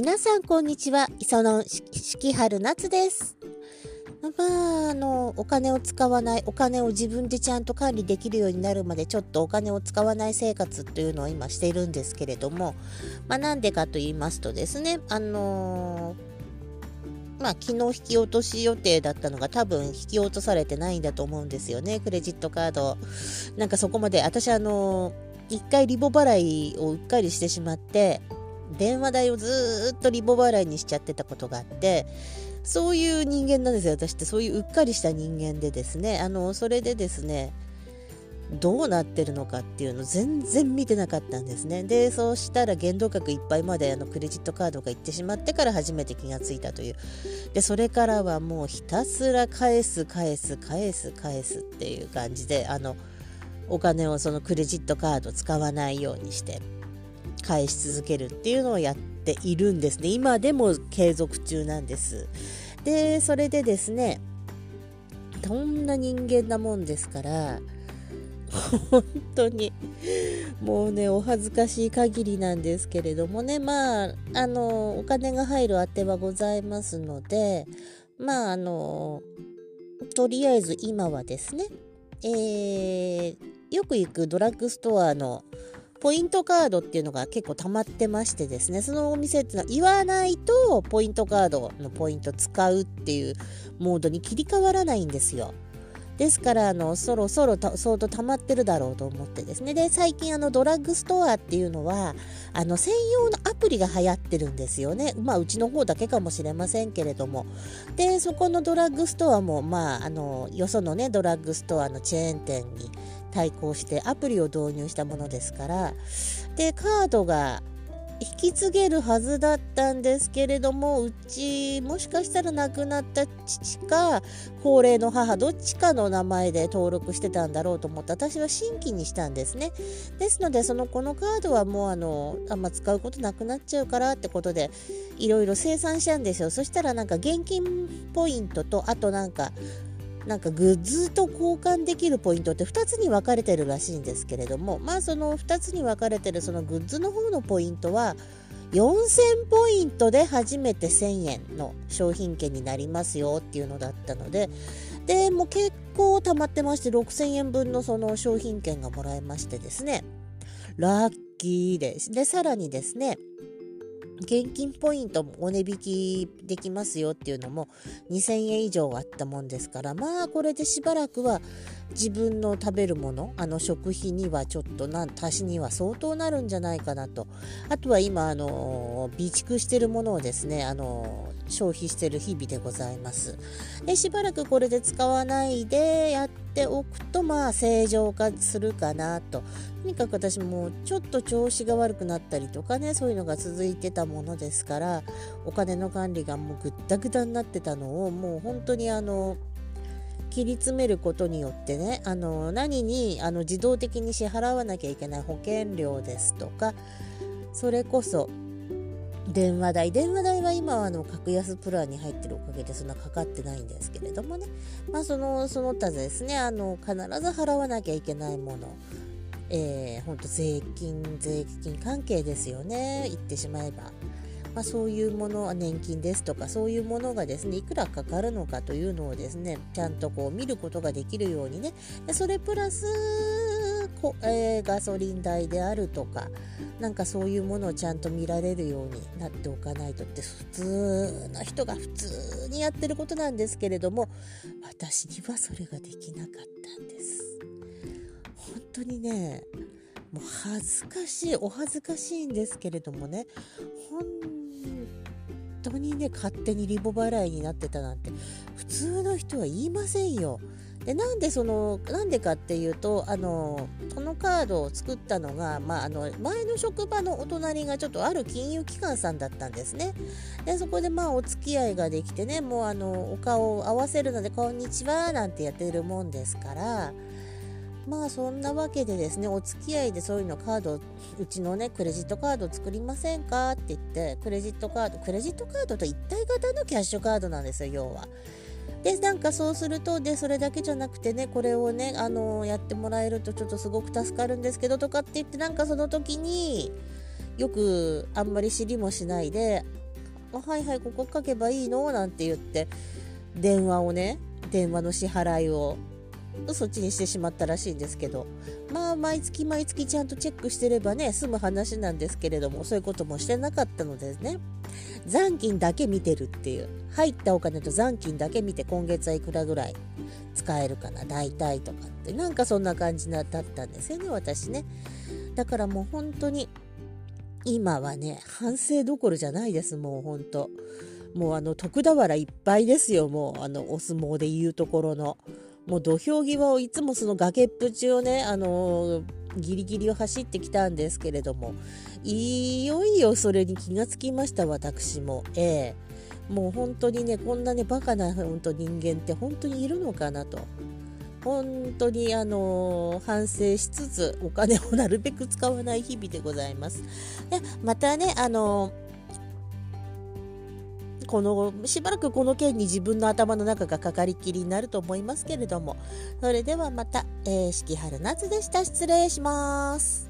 皆さんこんにちは磯野四季春夏ですまああのお金を使わないお金を自分でちゃんと管理できるようになるまでちょっとお金を使わない生活というのを今しているんですけれどもまあなんでかと言いますとですねあのまあ、昨日引き落とし予定だったのが多分引き落とされてないんだと思うんですよね、クレジットカード。なんかそこまで、私あの、一回リボ払いをうっかりしてしまって、電話代をずっとリボ払いにしちゃってたことがあってそういう人間なんですよ。私ってそういううっかりした人間でですね。あのそれでですねどうなってるのかっていうの全然見てなかったんですね。でそうしたら限度額いっぱいまであのクレジットカードが行ってしまってから初めて気がついたという。でそれからはもうひたすら返す返す返す返すっていう感じであのお金をそのクレジットカード使わないようにして。返し続けるっていうのをやっているんですね。今でも継続中なんです。でそれでですねどんな人間なもんですから本当にもうねお恥ずかしい限りなんですけれどもねまああのお金が入るあてはございますのでまああのとりあえず今はですねえー、よく行くドラッグストアのポイントカードっていうのが結構たまってましてですねそのお店っていうのは言わないとポイントカードのポイント使うっていうモードに切り替わらないんですよ。ですからあのそろそろ相当溜まってるだろうと思ってですね。で最近あのドラッグストアっていうのはあの専用のアプリが流行ってるんですよね。まあうちの方だけかもしれませんけれども。でそこのドラッグストアもまああのよそのねドラッグストアのチェーン店に対抗してアプリを導入したものですから。でカードが引き継げるはずだったんですけれどもうちもしかしたら亡くなった父か高齢の母どっちかの名前で登録してたんだろうと思って私は新規にしたんですね。ですのでそのこのカードはもうあのあんま使うことなくなっちゃうからってことでいろいろ生産したんですよ。そしたらなんか現金ポイントとあとなんかなんかグッズと交換できるポイントって2つに分かれてるらしいんですけれどもまあその2つに分かれてるそのグッズの方のポイントは4000ポイントで初めて1000円の商品券になりますよっていうのだったのででも結構貯まってまして6000円分のその商品券がもらえましてですね。ラッキーです。でさらにですね現金ポイントもお値引きできますよっていうのも2000円以上あったもんですからまあこれでしばらくは自分の食べるものあの食費にはちょっとな足しには相当なるんじゃないかなと。あとは今あの備蓄してるものをですねあの消費してる日々でございます。でしばらくこれで使わないでやっておくとまあ正常化するかなと。とにかく私もちょっと調子が悪くなったりとかねそういうのが続いてたものですからお金の管理がもうぐったぐたになってたのをもう本当にあの切り詰めることによってねあの何にあの自動的に支払わなきゃいけない保険料ですとかそれこそ電話代。電話代は今はあの格安プランに入ってるおかげでそんなかかってないんですけれどもね。まあそのその他ですねあの必ず払わなきゃいけないものえー、ほんと税金税金関係ですよね。言ってしまえば。まあ、そういうもの年金ですとかそういうものがですねいくらかかるのかというのをですねちゃんとこう見ることができるようにね。でそれプラスこ、えー、ガソリン代であるとかなんかそういうものをちゃんと見られるようになっておかないとって普通の人が普通にやってることなんですけれども私にはそれができなかったんです。本当にねもう恥ずかしいお恥ずかしいんですけれどもね本当にね勝手にリボ払いになってたなんて普通の人は言いませんよ。でなんでそのなんでかっていうとあのこのカードを作ったのが、まあ、あの前の職場のお隣がちょっとある金融機関さんだったんですね。でそこでまあお付き合いができてねもうあのお顔を合わせるので「こんにちは」なんてやってるもんですから。まあそんなわけでですねお付き合いでそういうのカードうちのねクレジットカード作りませんかって言ってクレジットカードクレジットカードと一体型のキャッシュカードなんですよ要は。でなんかそうするとでそれだけじゃなくてねこれをねあのやってもらえるとちょっとすごく助かるんですけどとかって言ってなんかその時によくあんまり知りもしないであはいはいここ書けばいいの？なんて言って電話をね電話の支払いをそっちにしてしまったらしいんですけどまあ毎月毎月ちゃんとチェックしてればね済む話なんですけれどもそういうこともしてなかったのでね残金だけ見てるっていう。入ったお金と残金だけ見て今月はいくらぐらい使えるかな大体とかって。なんかそんな感じだったんですよね私ね。だからもう本当に今はね反省どころじゃないです。もう本当。もうあの徳俵いっぱいですよ。もうあのお相撲でいうところの。もう土俵際をいつもその崖っぷちをねあのギリギリを走ってきたんですけれどもいよいよそれに気がつきました私も。ええ。もう本当にねこんなねバカな本当人間って本当にいるのかなと。本当にあの反省しつつお金をなるべく使わない日々でございます。でまたねあのこのしばらくこの件に自分の頭の中がかかりきりになると思いますけれども。それではまた、えー、四季春夏でした。失礼します。